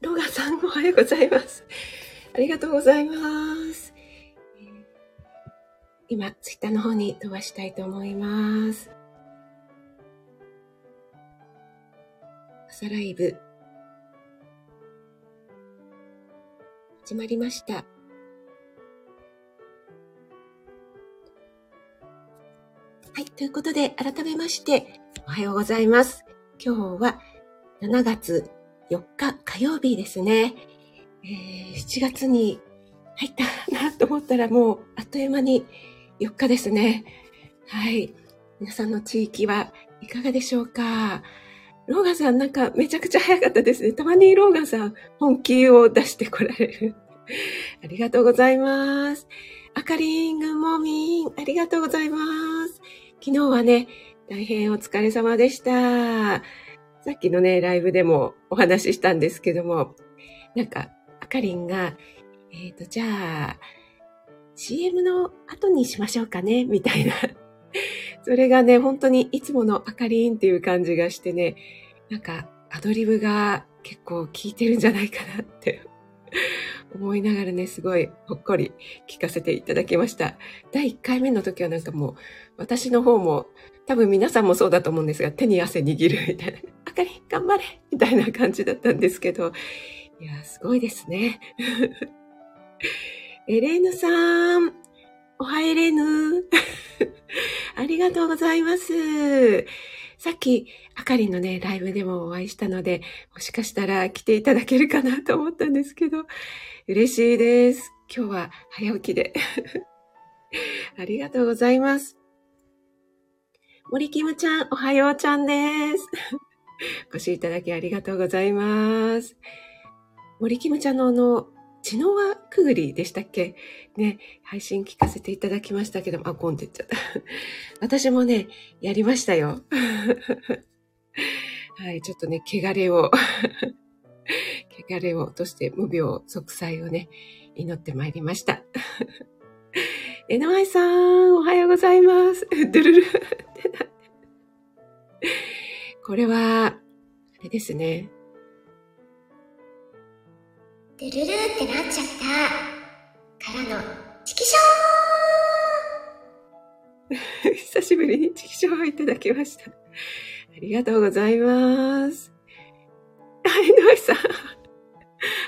ロガさんおはようございます。ありがとうございます。今、ツイッターの方に飛ばしたいと思います。朝ライブ、始まりました。はい。ということで、改めまして、おはようございます。今日は7月4日火曜日ですね。えー、7月に入ったなと思ったらもうあっという間に4日ですね。はい。皆さんの地域はいかがでしょうか？ローガンさんなんかめちゃくちゃ早かったですね。たまにローガンさん本気を出してこられる。ありがとうございます。あかりん、ぐもみん、ありがとうございます。昨日はね、大変お疲れ様でした。さっきのね、ライブでもお話ししたんですけども、なんか、あかりんが、えっ、ー、と、じゃあ、CM の後にしましょうかね、みたいな。それがね、本当にいつものあかりんっていう感じがしてね、なんか、アドリブが結構効いてるんじゃないかなって 思いながらね、すごいほっこり聞かせていただきました。第1回目の時はなんかもう、私の方も、多分皆さんもそうだと思うんですが、手に汗握るみたいな、あかり、頑張れみたいな感じだったんですけど、いや、すごいですね。エレーヌさん、おはエレーヌ。ありがとうございます。さっき、あかりのね、ライブでもお会いしたので、もしかしたら来ていただけるかなと思ったんですけど、嬉しいです。今日は早起きで。ありがとうございます。森キムちゃん、おはようちゃんです。お越しいただきありがとうございます。森キムちゃんのあの、血の輪くぐりでしたっけ？ね、配信聞かせていただきましたけども、あ、ゴンって言っちゃった。私もね、やりましたよ。はい、ちょっとね、汚れを汚れを落として無病息災をね、祈ってまいりました。えなまいさん、おはようございます。ドゥルルってなって。これは、あれですね。ドゥルルってなっちゃった。からの、チキショー 久しぶりにチキショーをいただきました。ありがとうございます。はい、ノイさん。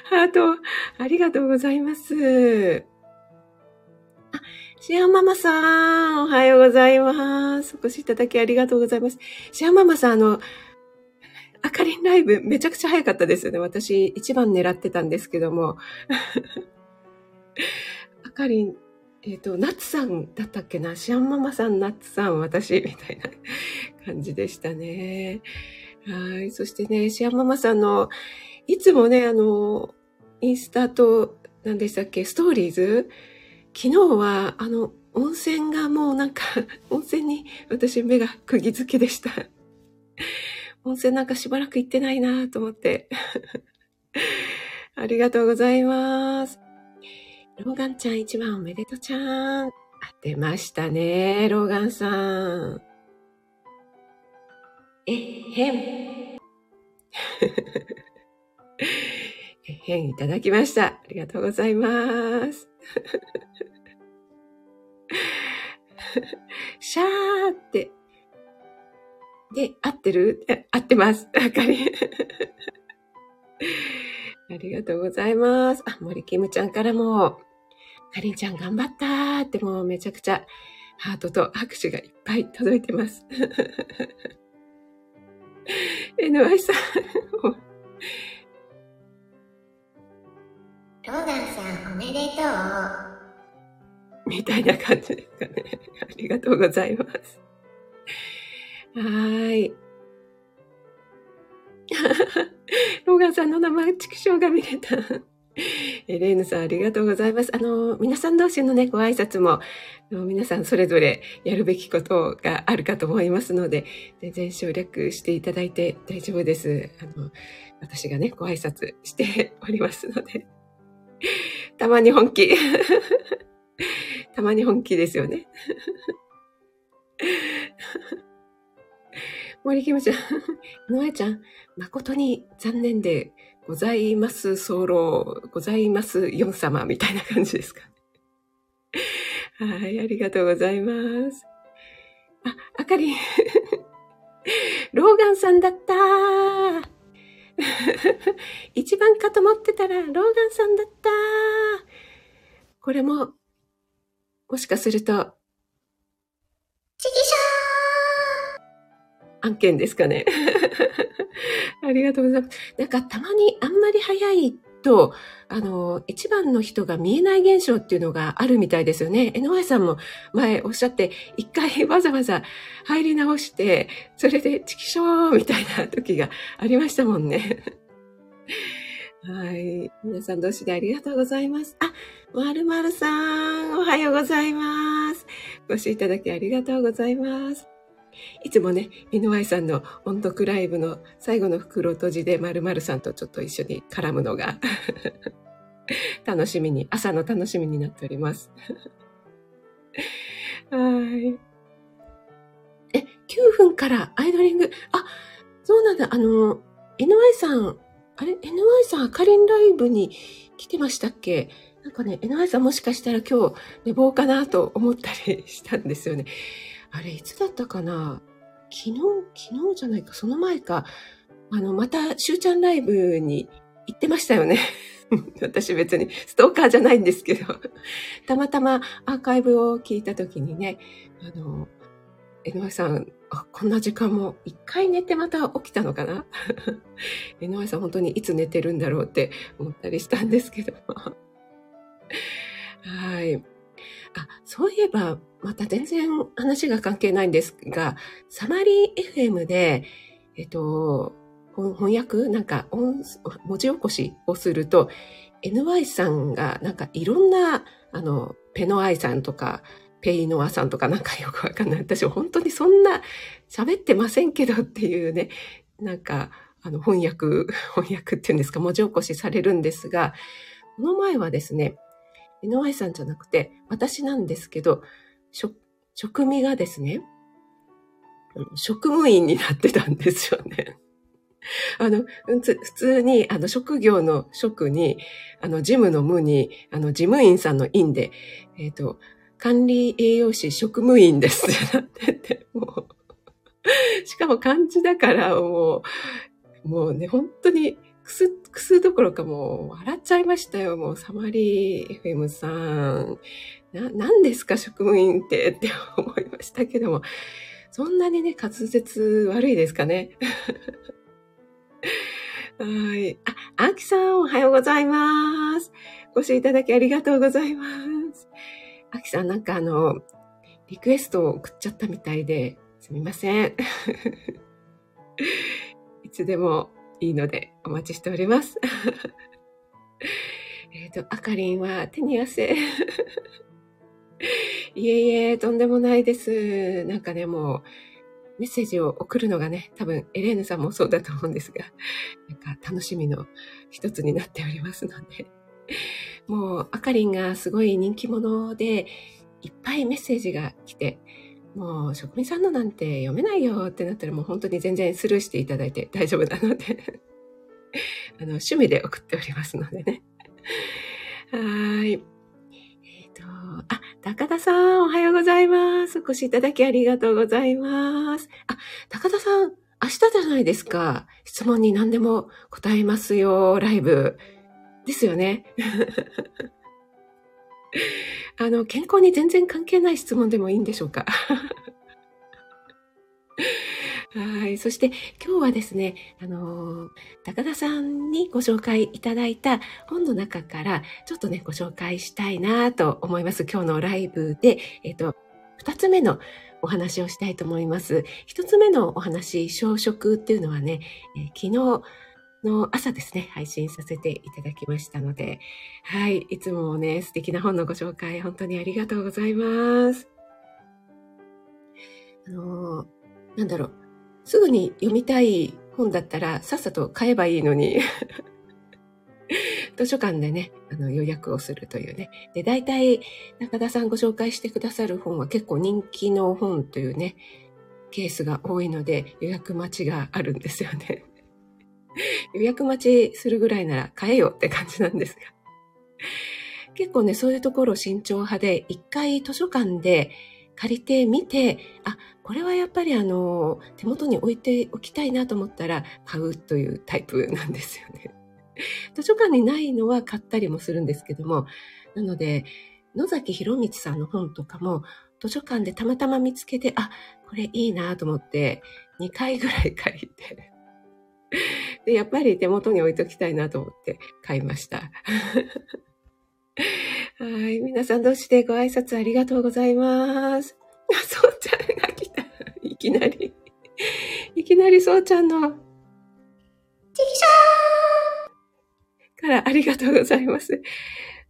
ハート、ありがとうございます。シアママさん、おはようございます。お越しいただきありがとうございます。シアママさん、あの、あかりんライブめちゃくちゃ早かったですよね。私一番狙ってたんですけども。あかりん、えっ、ー、と、ナッツさんだったっけな？シアンママさん、ナッツさん、私、みたいな感じでしたね。はい。そしてね、シアンママさんの、いつもね、あの、インスタと、何でしたっけ、ストーリーズ昨日は、あの、温泉がもうなんか、温泉に私目が釘付けでした。温泉なんかしばらく行ってないなと思って。ありがとうございます。ローガンちゃん一番おめでとうちゃん。当てましたね、ローガンさん。えへん。えへんいただきました。ありがとうございます。シャーってで、合ってる？合ってます。あかり。ありがとうございます。あ、森キムちゃんからも、かりんちゃん頑張ったーってもうめちゃくちゃハートと拍手がいっぱい届いてます。NY さん。ローガンさんおめでとう。みたいな感じですかね。ありがとうございます。はい。ローガンさんの生畜生が見れた。エレーヌさんありがとうございます。あの、皆さん同士のね、ご挨拶も、皆さんそれぞれやるべきことがあるかと思いますので、全然省略していただいて大丈夫です。あの、私がね、ご挨拶しておりますので。たまに本気。たまに本気ですよね。森キムちゃん、のえちゃん、誠に残念でございます候、ございますヨン様みたいな感じですか？はい、ありがとうございます。あ、あかりん。ローガンさんだった 一番かと思ってたら、ローガンさんだったこれも、もしかすると、チキショー案件ですかね。ありがとうございます。なんかたまにあんまり早いと、あの、一番の人が見えない現象っていうのがあるみたいですよね。NY さんも前おっしゃって、一回 わざわざ入り直して、それでチキショーみたいな時がありましたもんね。はい。皆さん同士でありがとうございます。あ、まるまるさん、おはようございます。ご視聴いただきありがとうございます。いつもね、NY さんの音読ライブの最後の袋閉じで〇〇さんとちょっと一緒に絡むのが 楽しみに、朝の楽しみになっております。はい。え、9分からアイドリング？あ、そうなんだ。あの、NY さん、あれ ?NY さん、あかりんライブに来てましたっけ？なんかね、NY さんもしかしたら今日寝坊かなと思ったりしたんですよね。あれ、いつだったかな？昨日、昨日じゃないか、その前か。あの、また、しゅうちゃんライブに行ってましたよね。私別にストーカーじゃないんですけど、たまたまアーカイブを聞いたときにね、あの、江上さん、こんな時間も一回寝てまた起きたのかな？江上さん本当にいつ寝てるんだろうって思ったりしたんですけど。はい。あ、そういえば、また全然話が関係ないんですが、サマリー FM で、えっと、翻訳なんか文字起こしをすると、NY さんがなんかいろんな、あの、ペノアイさんとか、ペイノアさんとかなんかよくわかんない。私本当にそんな喋ってませんけどっていうね、なんか、あの、翻訳、翻訳っていうんですか、文字起こしされるんですが、この前はですね、NY さんじゃなくて、私なんですけど、職、職味がですね、職務員になってたんですよね。あの、普通に、あの、職業の職に、あの、事務の無に、あの、事務員さんの員で、えっ、ー、と、管理栄養士職務員ですって なってて、もう、しかも漢字だからもう、もうね、本当にくす、くすどころかもう笑っちゃいましたよ。もうサマリー FM さん。な、何ですか職務員ってって思いましたけども。そんなにね、滑舌悪いですかね。はい。あ、アキさんおはようございます。ご視聴いただきありがとうございます。アキさんなんかあの、リクエストを送っちゃったみたいで、すみません。いつでもいいのでお待ちしております。えっと、あかりんは手に汗。いえいえ、とんでもないです。なんかね、もう、メッセージを送るのがね、多分エレーヌさんもそうだと思うんですが、なんか楽しみの一つになっておりますので、もうあかりんがすごい人気者で、いっぱいメッセージが来て、もう職人さんのなんて読めないよってなったらもう本当に全然スルーしていただいて 大丈夫なので あの、趣味で送っておりますのでね。はい。えっ、ー、と、あ、高田さん、おはようございます。お越しいただきありがとうございます。あ、高田さん、明日じゃないですか。質問に何でも答えますよ、ライブ。ですよね。あの、健康に全然関係ない質問でもいいんでしょうか？はい。そして今日はですね、あのー、高田さんにご紹介いただいた本の中からちょっとね、ご紹介したいなと思います。今日のライブで、えっ、と、二つ目のお話をしたいと思います。一つ目のお話、小食っていうのはね、えー、昨日、の朝ですね、配信させていただきましたので、はい、いつもね、素敵な本のご紹介、本当にありがとうございます。あの、なんだろう、すぐに読みたい本だったら、さっさと買えばいいのに 図書館でね、あの予約をするというね。で、大体、中田さんご紹介してくださる本は結構人気の本というね、ケースが多いので予約待ちがあるんですよね。予約待ちするぐらいなら買えよって感じなんですが。結構ね、そういうところ慎重派で、一回図書館で借りてみて、あ、これはやっぱりあの、手元に置いておきたいなと思ったら買うというタイプなんですよね。図書館にないのは買ったりもするんですけども、なので、野崎博光さんの本とかも図書館でたまたま見つけて、あ、これいいなと思って2回ぐらい借りて、で、やっぱり手元に置いときたいなと思って買いました。はい。皆さんどうしてご挨拶ありがとうございます。あ、そうちゃんが来た。いきなり。いきなりそうちゃんの。チキシャーからありがとうございます。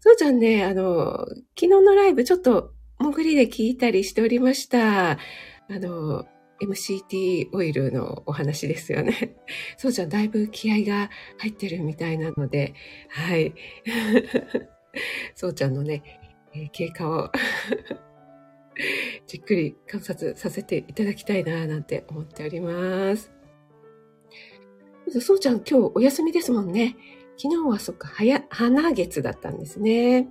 そうちゃんね、あの、昨日のライブちょっと潜りで聞いたりしておりました。あの、MCT オイルのお話ですよね。そうちゃん、だいぶ気合が入ってるみたいなので、はい。そうちゃんのね、えー、経過を じっくり観察させていただきたいな、なんて思っております。そうちゃん、今日お休みですもんね。昨日はそっか、早、花月だったんですね。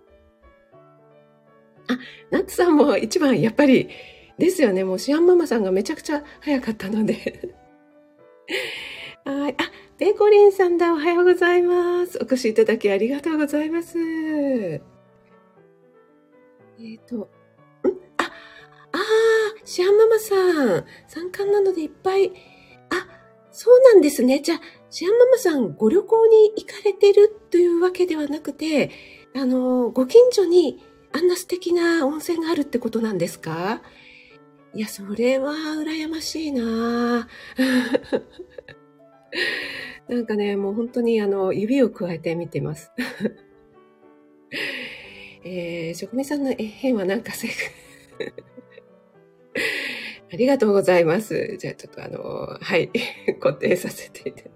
あ、ナッツさんも一番やっぱりですよね。もうシアンママさんがめちゃくちゃ早かったので はい。あ、ペコリンさんだ。おはようございます。お越しいただきありがとうございます。えっ、ー、と、ん？あ、ああ、シアンママさん。参観なのでいっぱい。あ、そうなんですね。じゃあ、シアンママさん、ご旅行に行かれてるというわけではなくて、あの、ご近所にあんな素敵な温泉があるってことなんですか？いや、それは羨ましいな なんかね、もう本当にあの、指を加えて見てます。えー、職人さんの絵変はなんかせ ありがとうございます。じゃあちょっとあの、はい、固定させていただく。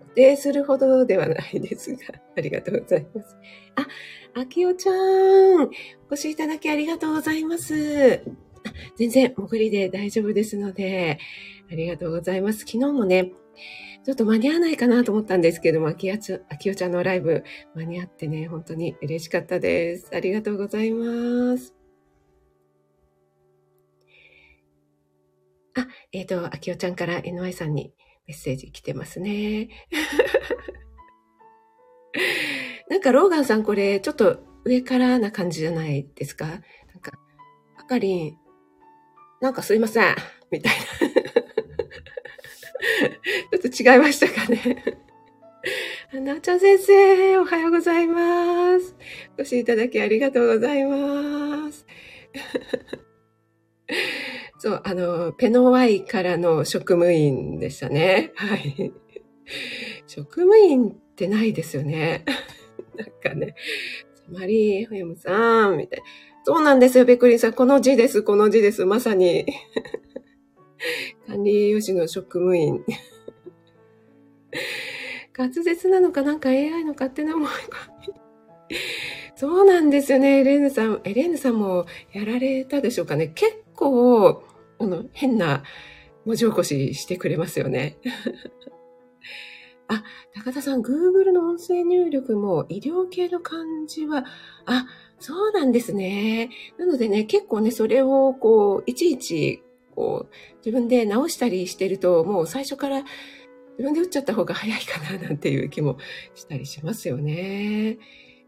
固定するほどではないですが、ありがとうございます。あ、あきおちゃん、お越しいただきありがとうございます。全然潜りで大丈夫ですので、ありがとうございます。昨日もね、ちょっと間に合わないかなと思ったんですけども、あきおちゃんのライブ間に合ってね、本当に嬉しかったです。ありがとうございます。あ、えっ、ー、と、あきおちゃんから NY さんにメッセージ来てますね。なんかローガンさんこれちょっと上からな感じじゃないですか？なんか、あかりん、なんかすいません、みたいな。ちょっと違いましたかね。なおちゃん先生、おはようございます。お越しいただきありがとうございます。そう、あの、ペノワイからの職務員でしたね。はい。職務員ってないですよね。なんかね、マリー・ホヤムさん、みたいな。そうなんですよ、ベクリンさん。この字です、この字です。まさに。管理栄養士の職務員。滑舌なのかなんか AI の勝手な思いが。そうなんですよね、エレーヌさん。エレーヌさんもやられたでしょうかね。結構、あの、変な文字起こししてくれますよね。あ、高田さん、Google の音声入力も医療系の漢字は、あ、そうなんですね。なのでね、結構ね、それをこう、いちいち、こう、自分で直したりしてると、もう最初から自分で打っちゃった方が早いかな、なんていう気もしたりしますよね。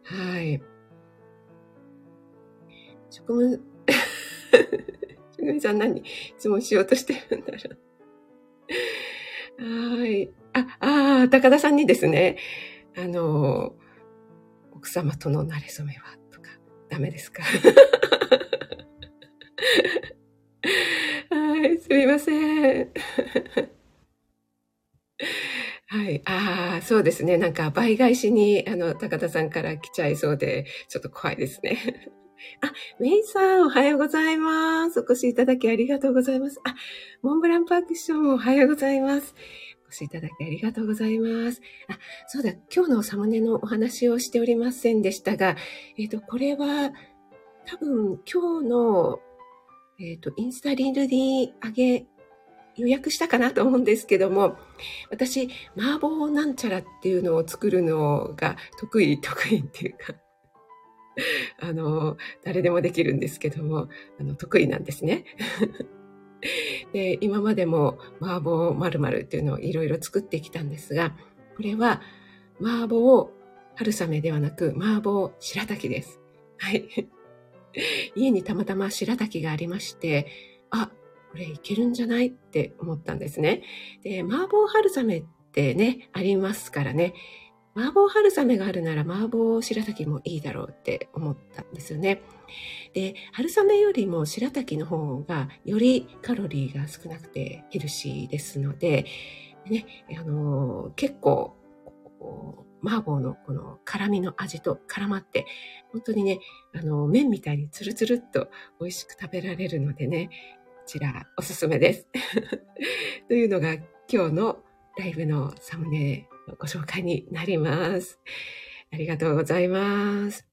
はい。職務、職務さん何質問しようとしてるんだろう。はい。あ、ああ高田さんにですね、あの、奥様との馴れ初めは、ダメですかはい、すみません。はい。ああ、そうですね。なんか倍返しに、あの、高田さんから来ちゃいそうで、ちょっと怖いですね。あ、メイさん、おはようございます。お越しいただきありがとうございます。あ、モンブランパークションもおはようございます。お越しいただきありがとうございます。あ、そうだ、今日のサムネのお話をしておりませんでしたが、えっ、ー、と、これは、多分、今日の、えっ、ー、と、インスタリールに上げ予約したかなと思うんですけども、私、麻婆なんちゃらっていうのを作るのが得意、得意っていうか、あの、誰でもできるんですけども、あの、得意なんですね。で、今までも麻婆〇〇っていうのをいろいろ作ってきたんですが、これは麻婆春雨ではなく麻婆白滝です。はい。家にたまたま白滝がありまして、あ、これいけるんじゃないって思ったんですね。で、麻婆春雨ってね、ありますからね。麻婆春雨があるなら麻婆白滝もいいだろうって思ったんですよね。で、春雨よりも白滝の方がよりカロリーが少なくてヘルシーですので、ね、あのー、結構、麻婆のこの辛みの味と絡まって、本当にね、あの、麺みたいにツルツルっと美味しく食べられるのでね、こちらおすすめです。というのが今日のライブのサムネのご紹介になります。ありがとうございます。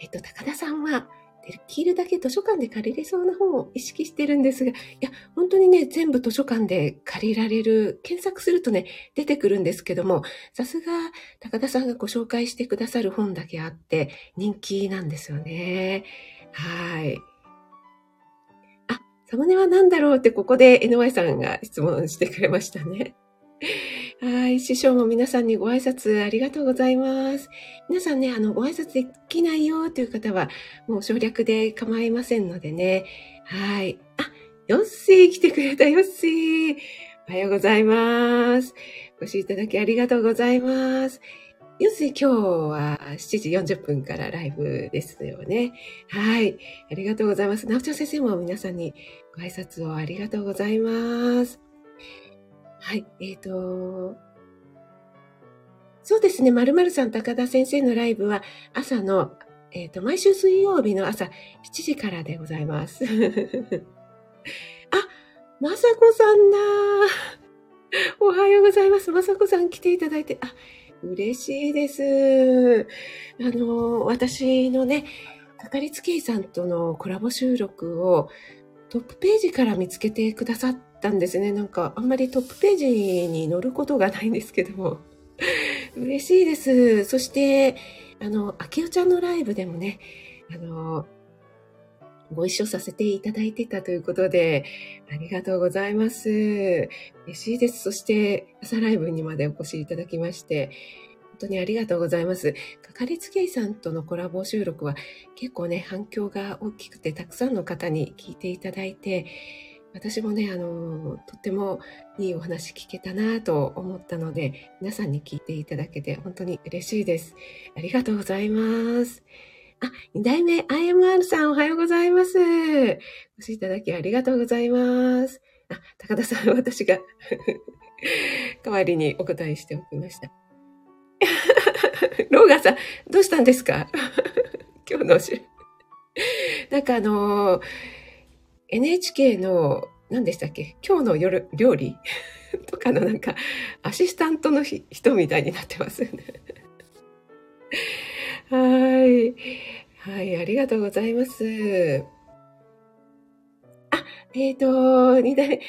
えっと、高田さんは、できるだけ図書館で借りれそうな本を意識してるんですが、いや、本当にね、全部図書館で借りられる、検索するとね、出てくるんですけども、さすが高田さんがご紹介してくださる本だけあって、人気なんですよね。はい。あ、サムネは何だろうってここで NY さんが質問してくれましたね。はい。師匠も皆さんにご挨拶ありがとうございます。皆さんね、あの、ご挨拶できないよという方は、もう省略で構いませんのでね。はい。あ、ヨッシー来てくれた、ヨッシー。おはようございます。お越しいただきありがとうございます。ヨッシー今日は7時40分からライブですよね。はい。ありがとうございます。なおちゃん先生も皆さんにご挨拶をありがとうございます。はい。えっ、ー、と、そうですね。まるまるさん、高田先生のライブは朝の、えっ、ー、と、毎週水曜日の朝7時からでございます。あ、まさこさんだ。おはようございます。まさこさん来ていただいて、あ、嬉しいです。あの、私のね、かかりつけ医さんとのコラボ収録をトップページから見つけてくださったんですね。なんかあんまりトップページに載ることがないんですけども。嬉しいです。そして、あの、あきおちゃんのライブでもね、あの、ご一緒させていただいてたということで、ありがとうございます。嬉しいです。そして、朝ライブにまでお越しいただきまして、本当にありがとうございます。かかりつけ医さんとのコラボ収録は結構ね、反響が大きくて、たくさんの方に聞いていただいて、私もね、あの、とってもいいお話聞けたなと思ったので、皆さんに聞いていただけて本当に嬉しいです。ありがとうございます。あ、二代目 IMR さんおはようございます。お越しいただきありがとうございます。あ、高田さん、私が 代わりにお答えしておきました。ローガンさん、どうしたんですか？今日のおしなんかあのー、NHK の、何でしたっけ？今日の夜、料理？とかのなんか、アシスタントの人みたいになってますよね。はい。はい、ありがとうございます。あ、えっ、ー、と、二代、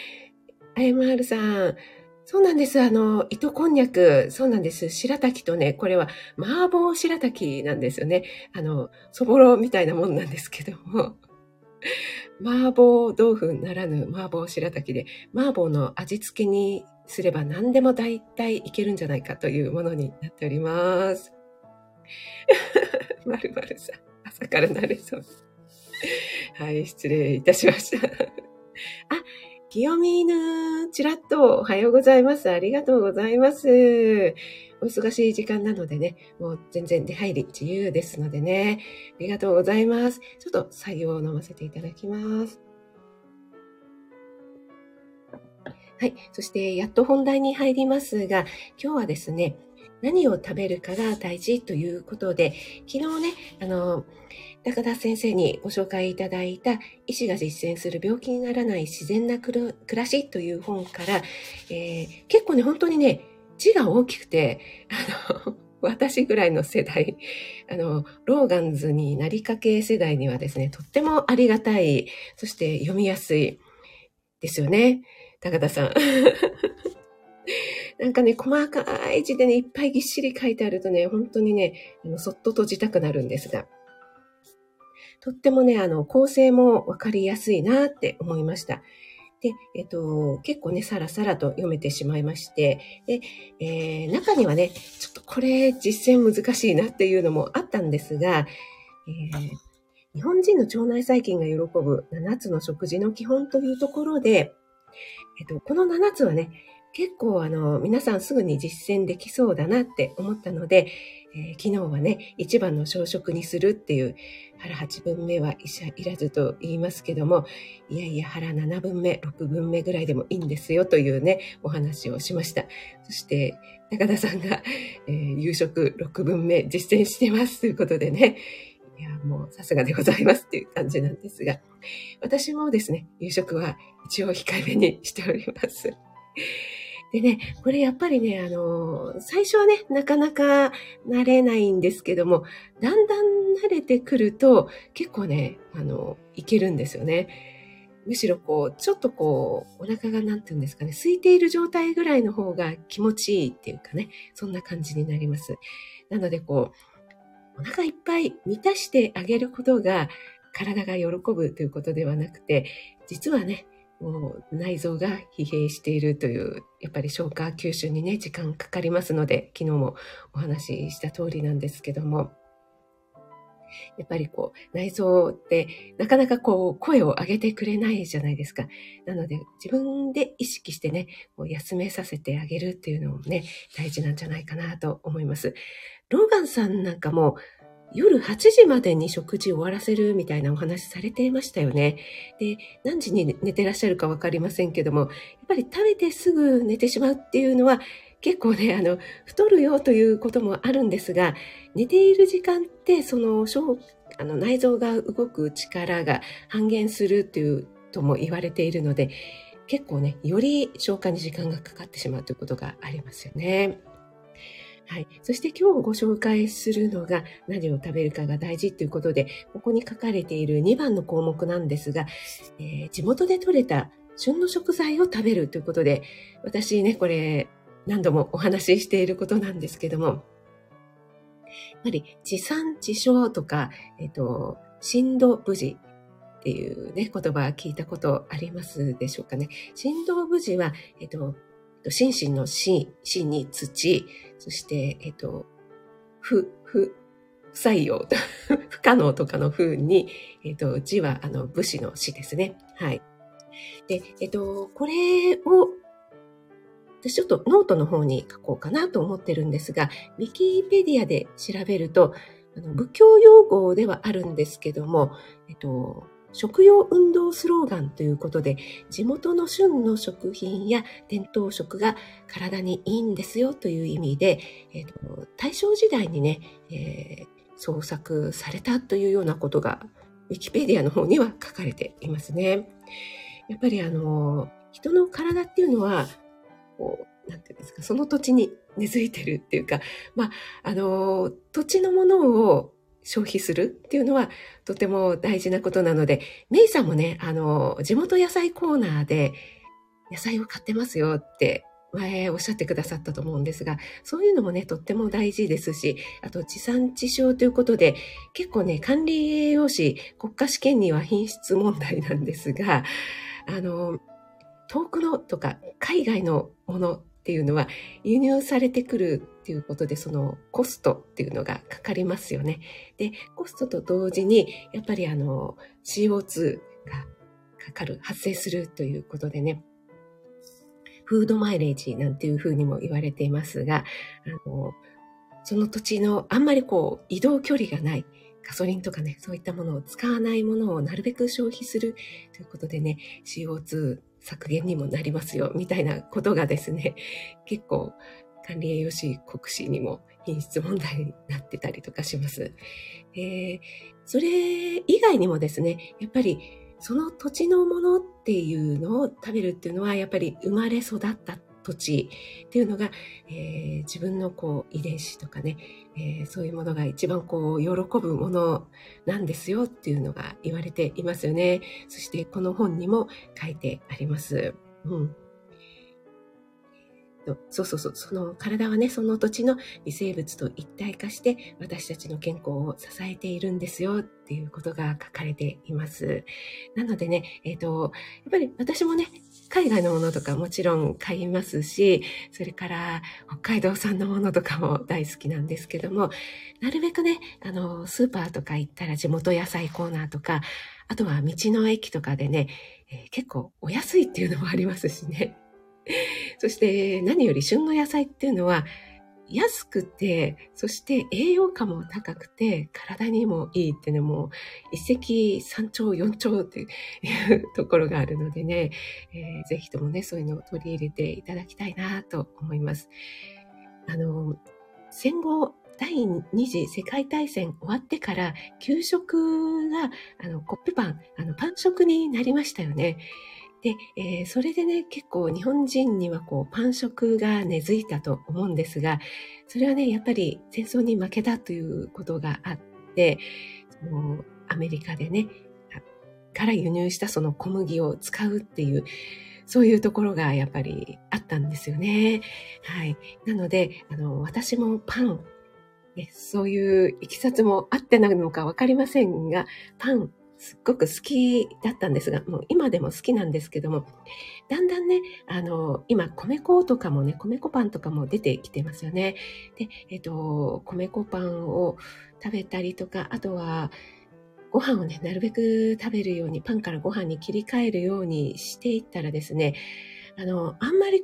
IMR さん、そうなんです。あの、糸こんにゃく、そうなんです。白滝とね、これは麻婆白滝なんですよね。あの、そぼろみたいなもんなんですけども。麻婆豆腐ならぬ麻婆白滝で、麻婆の味付けにすれば何でも大体いけるんじゃないかというものになっております。まるまるさん、朝から慣れそう。はい、失礼いたしました。あ、清見ぬ、ちらっとおはようございます。ありがとうございます。お忙しい時間なのでね、もう全然出入り自由ですのでね、ありがとうございます。ちょっと作業を飲ませていただきます。はい。そして、やっと本題に入りますが、今日はですね、何を食べるかが大事ということで、昨日ね、あの、高田先生にご紹介いただいた医師が実践する病気にならない自然な暮らしという本から、えー、結構ね、本当にね、字が大きくて、あの、私ぐらいの世代、あの、ローガンズになりかけ世代にはですね、とってもありがたい、そして読みやすい、ですよね。高田さん。なんかね、細かい字でね、いっぱいぎっしり書いてあるとね、本当にね、あのそっと閉じたくなるんですが。とってもね、あの、構成もわかりやすいなって思いました。で、えっと、結構ね、さらさらと読めてしまいまして、で、えー、中にはね、ちょっとこれ実践難しいなっていうのもあったんですが、えー、日本人の腸内細菌が喜ぶ7つの食事の基本というところで、えっと、この7つはね、結構あの、皆さんすぐに実践できそうだなって思ったので、えー、昨日はね、一番の朝食にするっていう、腹8分目は医者いらずと言いますけども、いやいや腹7分目、6分目ぐらいでもいいんですよというね、お話をしました。そして、高田さんが、えー、夕食6分目実践してますということでね、いや、もうさすがでございますっていう感じなんですが、私もですね、夕食は一応控えめにしております。でね、これやっぱりね、あの、最初はね、なかなか慣れないんですけども、だんだん慣れてくると、結構ね、あの、いけるんですよね。むしろこう、ちょっとこう、お腹がなんて言うんですかね、空いている状態ぐらいの方が気持ちいいっていうかね、そんな感じになります。なのでこう、お腹いっぱい満たしてあげることが体が喜ぶということではなくて、実はね、もう内臓が疲弊しているという、やっぱり消化吸収にね、時間かかりますので、昨日もお話しした通りなんですけども、やっぱりこう、内臓ってなかなかこう、声を上げてくれないじゃないですか。なので、自分で意識してね、こう休めさせてあげるっていうのもね、大事なんじゃないかなと思います。ローガンさんなんかも、夜8時までに食事を終わらせるみたいなお話されていましたよね。で、何時に寝てらっしゃるかわかりませんけども、やっぱり食べてすぐ寝てしまうっていうのは、結構ね、あの、太るよということもあるんですが、寝ている時間って、その、あの内臓が動く力が半減するというとも言われているので、結構ね、より消化に時間がかかってしまうということがありますよね。はい。そして今日ご紹介するのが何を食べるかが大事ということで、ここに書かれている2番の項目なんですが、えー、地元で採れた旬の食材を食べるということで、私ね、これ何度もお話ししていることなんですけども、やっぱり地産地消とか、えっ、ー、と、震度無事っていうね、言葉聞いたことありますでしょうかね。振動無事は、えっ、ー、と、心身の心、心に土、そして、えっと、不、不、不採用、不可能とかの風に、えっと、字は、あの、武士の死ですね。はい。で、えっと、これを、私ちょっとノートの方に書こうかなと思ってるんですが、ウィキペディアで調べると、あの仏教用語ではあるんですけども、えっと、食用運動スローガンということで、地元の旬の食品や伝統食が体にいいんですよという意味で、えーと、大正時代にね、えー、創作されたというようなことが、ウィキペディアの方には書かれていますね。やっぱりあの、人の体っていうのは、こう、なんていうんですか、その土地に根付いてるっていうか、まあ、あの、土地のものを消費するっていうのはとても大事なことなので、メイさんもね、あの、地元野菜コーナーで野菜を買ってますよって前おっしゃってくださったと思うんですが、そういうのもね、とっても大事ですし、あと地産地消ということで、結構ね、管理栄養士国家試験には品質問題なんですが、あの、遠くのとか海外のものっていうのは輸入されてくるっていうことでそのコストっていうのがかかりますよね。で、コストと同時にやっぱりあの CO2 がかかる、発生するということでね、フードマイレージなんていうふうにも言われていますが、あの、その土地のあんまりこう移動距離がない、ガソリンとかね、そういったものを使わないものをなるべく消費するということでね、CO2 削減にもなりますよ、みたいなことがですね、結構管理栄養士国試にも品質問題になってたりとかします。えー、それ以外にもですね、やっぱりその土地のものっていうのを食べるっていうのは、やっぱり生まれ育った土地っていうのが、えー、自分のこう遺伝子とかね、えー、そういうものが一番こう喜ぶものなんですよっていうのが言われていますよね。そしてこの本にも書いてあります。うん。そうそうそう、その体はね、その土地の微生物と一体化して私たちの健康を支えているんですよっていうことが書かれています。なのでね、えっ、ー、と、やっぱり私もね、海外のものとかもちろん買いますし、それから北海道産のものとかも大好きなんですけども、なるべくね、あの、スーパーとか行ったら地元野菜コーナーとか、あとは道の駅とかでね、えー、結構お安いっていうのもありますしね。そして何より旬の野菜っていうのは安くて、そして栄養価も高くて、体にもいいってね、もう一石三鳥四鳥っていう ところがあるのでね、えー、ぜひともね、そういうのを取り入れていただきたいなと思います。あの、戦後、第二次世界大戦終わってから、給食が、あの、コッペパン、あの、パン食になりましたよね。で、えー、それでね、結構日本人にはこう、パン食が根付いたと思うんですが、それはね、やっぱり戦争に負けたということがあって、そのアメリカでね、から輸入したその小麦を使うっていう、そういうところがやっぱりあったんですよね。はい。なので、あの、私もパン、ね、そういういきさつもあってなのかわかりませんが、パンすっごく好きだったんですが、もう今でも好きなんですけども、だんだんね、あの、今、米粉とかもね、米粉パンとかも出てきてますよね。で、えっ、と、米粉パンを食べたりとか、あとは、ご飯をね、なるべく食べるように、パンからご飯に切り替えるようにしていったらですね、あの、あんまり、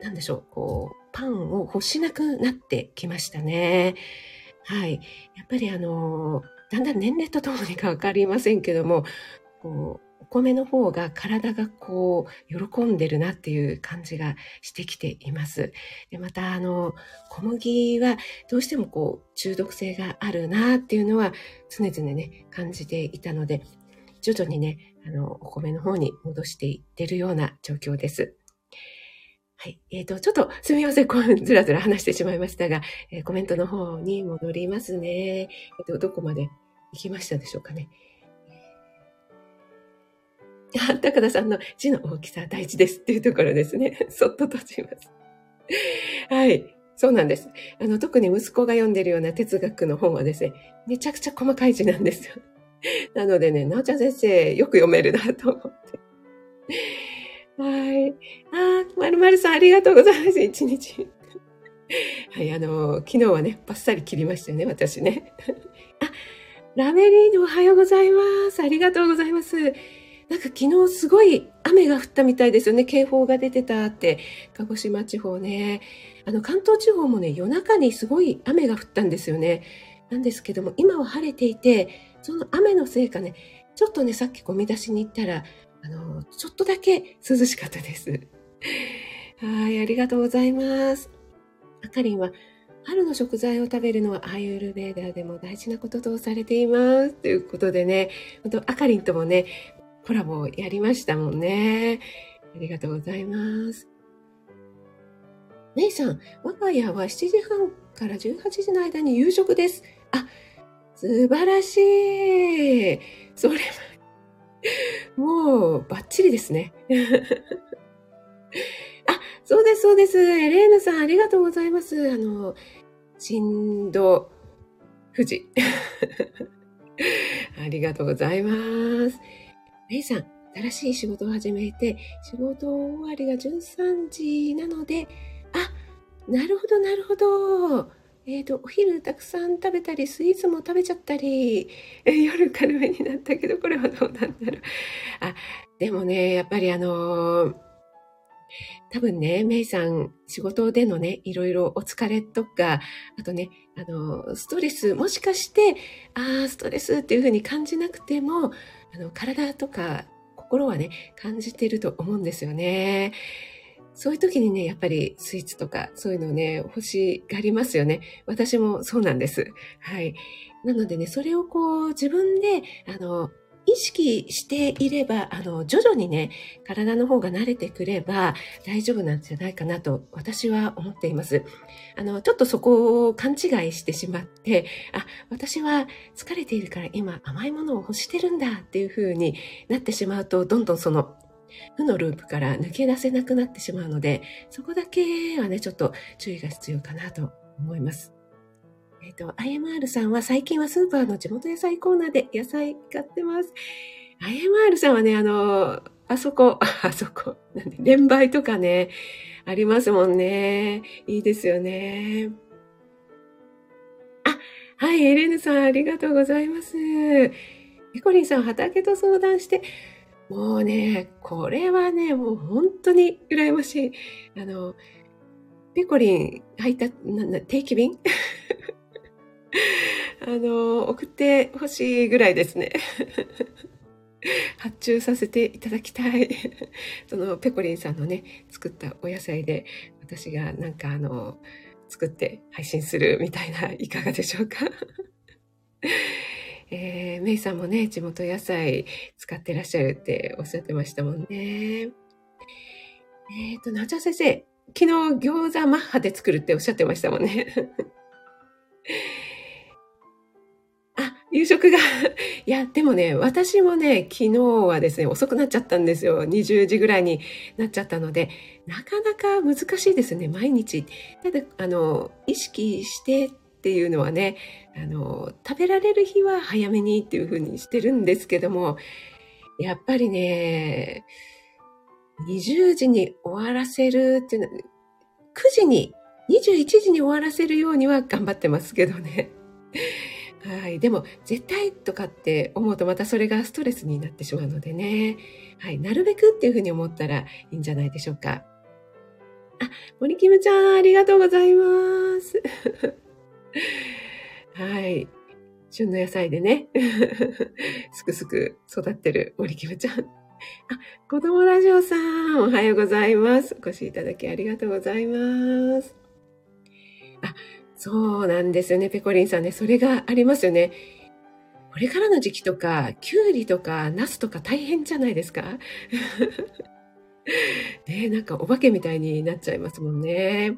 なんでしょう、こう、パンを欲しなくなってきましたね。はい。やっぱりあの、だんだん年齢とともにかわかりませんけども、こう、お米の方が体がこう、喜んでるなっていう感じがしてきています。でまた、あの、小麦はどうしてもこう、中毒性があるなっていうのは常々ね、感じていたので、徐々にね、あの、お米の方に戻していってるような状況です。はい。えっ、ー、と、ちょっとすみません。こう、ずらずら話してしまいましたが、えー、コメントの方に戻りますね。えっ、ー、と、どこまで行きましたでしょうかね。あ、高田さんの字の大きさ大事ですっていうところですね。そっと閉じます。はい。そうなんです。あの、特に息子が読んでるような哲学の本はですね、めちゃくちゃ細かい字なんですよ。なのでね、なおちゃん先生、よく読めるなと思って。はい。あ、まるまるさんありがとうございます。一日。はい、あの、昨日はね、バッサリ切りましたよね、私ね。あ、ラメリーヌおはようございます。ありがとうございます。なんか昨日すごい雨が降ったみたいですよね。警報が出てたって。鹿児島地方ね。あの関東地方もね、夜中にすごい雨が降ったんですよね。なんですけども、今は晴れていて、その雨のせいかね、ちょっとね、さっきゴミ出しに行ったら、あの、ちょっとだけ涼しかったです。はい、ありがとうございます。あかりんは、春の食材を食べるのはアーユルベーダーでも大事なこととされています。ということでね、本当あかりんともね、コラボをやりましたもんね。ありがとうございます。メイさん、我が家は7時半から18時の間に夕食です。あ、素晴らしい。それは、もう、バッチリですね。そうです、そうです。エレーヌさん、ありがとうございます。あの、振動富士。ありがとうございます。メイさん、新しい仕事を始めて、仕事終わりが13時なので、あ、なるほど、なるほど。えっ、ー、と、お昼たくさん食べたり、スイーツも食べちゃったり、夜軽めになったけど、これはどうなんだろう。あ、でもね、やっぱりあのー多分ね、メイさん、仕事でのね、いろいろお疲れとか、あとね、あの、ストレス、もしかして、ああ、ストレスっていうふうに感じなくても、あの、体とか心はね、感じてると思うんですよね。そういう時にね、やっぱりスイーツとかそういうのね、欲しがりますよね。私もそうなんです。はい。なのでね、それをこう自分で、あの、意識していれば、あの、徐々にね、体の方が慣れてくれば大丈夫なんじゃないかなと私は思っています。あの、ちょっとそこを勘違いしてしまって、あ、私は疲れているから今甘いものを欲してるんだっていう風になってしまうと、どんどんその負のループから抜け出せなくなってしまうので、そこだけはね、ちょっと注意が必要かなと思います。えっ、ー、と、IMR さんは最近はスーパーの地元野菜コーナーで野菜買ってます。IMR さんはね、あの、あそこ、あそこ、なんで、連売とかね、ありますもんね。いいですよね。あ、はい、エレヌさんありがとうございます。エコリンさん畑と相談して、もうね、これはね、もう本当に羨ましい。あの、ペコリン入った、な、な、定期便？あの、送ってほしいぐらいですね。発注させていただきたい。そのペコリンさんのね、作ったお野菜で、私がなんかあの、作って配信するみたいな、いかがでしょうか？えー、メイさんもね、地元野菜使ってらっしゃるっておっしゃってましたもんね。えっ、ー、と、なちゃ先生、昨日餃子マッハで作るっておっしゃってましたもんね。夕食がいや、でもね、私もね、昨日はですね、遅くなっちゃったんですよ。20時ぐらいになっちゃったので、なかなか難しいですね、毎日。ただ、あの、意識してっていうのはね、あの、食べられる日は早めにっていう風にしてるんですけども、やっぱりね、20時に終わらせるっていうのは、9時に、21時に終わらせるようには頑張ってますけどね。はい。でも、絶対とかって思うとまたそれがストレスになってしまうのでね。はい。なるべくっていうふうに思ったらいいんじゃないでしょうか。あ、森キムちゃん、ありがとうございます。はい。旬の野菜でね、すくすく育ってる森キムちゃん。あ、子供ラジオさん、おはようございます。お越しいただきありがとうございます。あ、そうなんですよね、ペコリンさんね。それがありますよね。これからの時期とか、キュウリとか、ナスとか大変じゃないですか？ねなんかお化けみたいになっちゃいますもんね。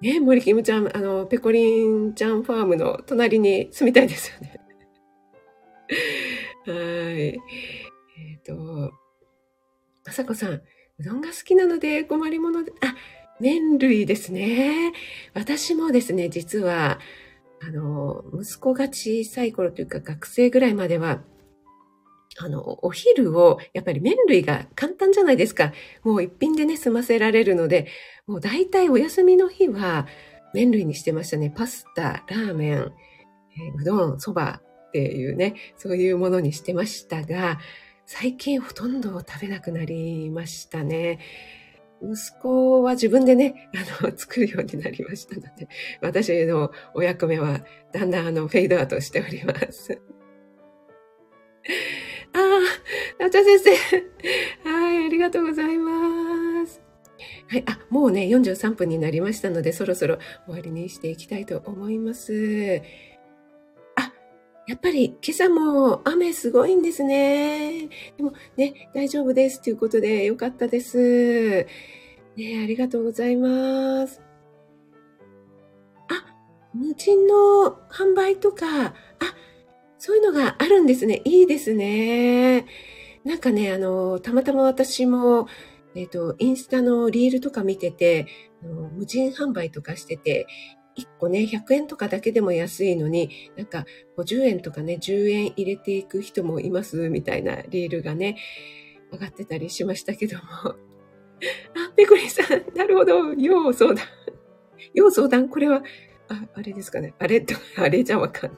ね森キムちゃん、あの、ペコリンちゃんファームの隣に住みたいですよね。はい。えっ、ー、と、まさこさん、うどんが好きなので困りもので、あ、麺類ですね。私もですね、実は、あの、息子が小さい頃というか学生ぐらいまでは、あの、お昼を、やっぱり麺類が簡単じゃないですか。もう一品でね、済ませられるので、もう大体お休みの日は麺類にしてましたね。パスタ、ラーメン、えー、うどん、そばっていうね、そういうものにしてましたが、最近ほとんど食べなくなりましたね。息子は自分でね、あの、作るようになりましたので、私のお役目はだんだんあの、フェードアウトしております。ああ、なちゃ先生。はい、ありがとうございます。はい、あ、もうね、43分になりましたので、そろそろ終わりにしていきたいと思います。やっぱり今朝も雨すごいんですね。でもね、大丈夫ですということでよかったです。ねありがとうございます。あ、無人の販売とか、あ、そういうのがあるんですね。いいですね。なんかね、あの、たまたま私も、えっ、ー、と、インスタのリールとか見てて、無人販売とかしてて、1個ね、100円とかだけでも安いのに、なんか50円とかね、10円入れていく人もいますみたいなリールがね、上がってたりしましたけども。あ、ペコリさん、なるほど。要相談。要相談？これは、あ、あれですかね。あれ？と、あれじゃわかんな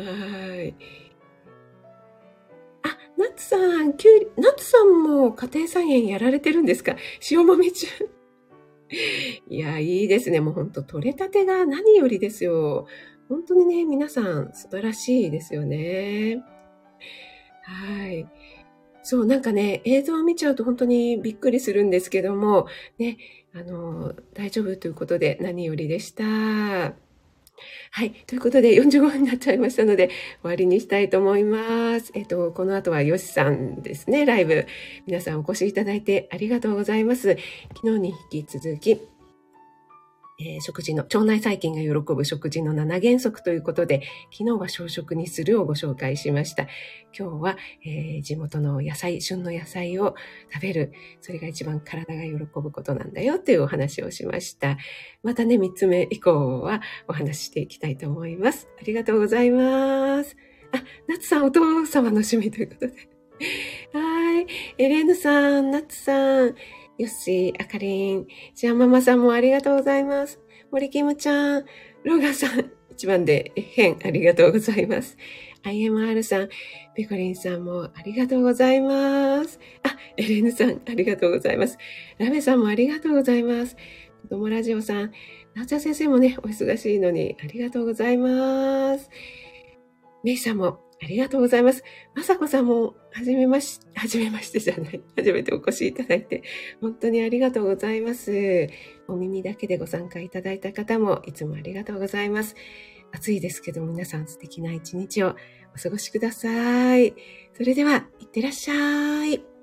い。はい。あ、ナッツさん、きゅうり、ナッツさんも家庭菜園やられてるんですか？塩もみ中。いや、いいですね。もうほんと、取れたてが何よりですよ。本当にね、皆さん素晴らしいですよね。はい。そう、なんかね、映像を見ちゃうと本当にびっくりするんですけども、ね、あの、大丈夫ということで何よりでした。はい。ということで、45分になっちゃいましたので、終わりにしたいと思います。えっと、この後はヨシさんですね、ライブ。皆さんお越しいただいてありがとうございます。昨日に引き続き、えー食事の、腸内細菌が喜ぶ食事の7原則ということで、昨日は小食にするをご紹介しました。今日は、えー地元の野菜、旬の野菜を食べる。それが一番体が喜ぶことなんだよというお話をしました。またね、3つ目以降はお話ししていきたいと思います。ありがとうございます。あ、ナツさんお父様の趣味ということで。はい。エレーヌさん、ナツさん、ヨッシー、あかりん、ジャンママさんもありがとうございます。森キムちゃん、ローガンさん、一番で変ありがとうございます。IMR さん、ペコリンさんもありがとうございます。あ、エレーヌさん、ありがとうございます。ラメさんもありがとうございます。子供ラジオさん、なおちゃん先生もね、お忙しいのにありがとうございます。メイさんもありがとうございます。まさこさんも、はじめまし、はじめましてじゃない。初めてお越しいただいて、本当にありがとうございます。お耳だけでご参加いただいた方も、いつもありがとうございます。暑いですけど、皆さん素敵な一日をお過ごしください。それでは、いってらっしゃい。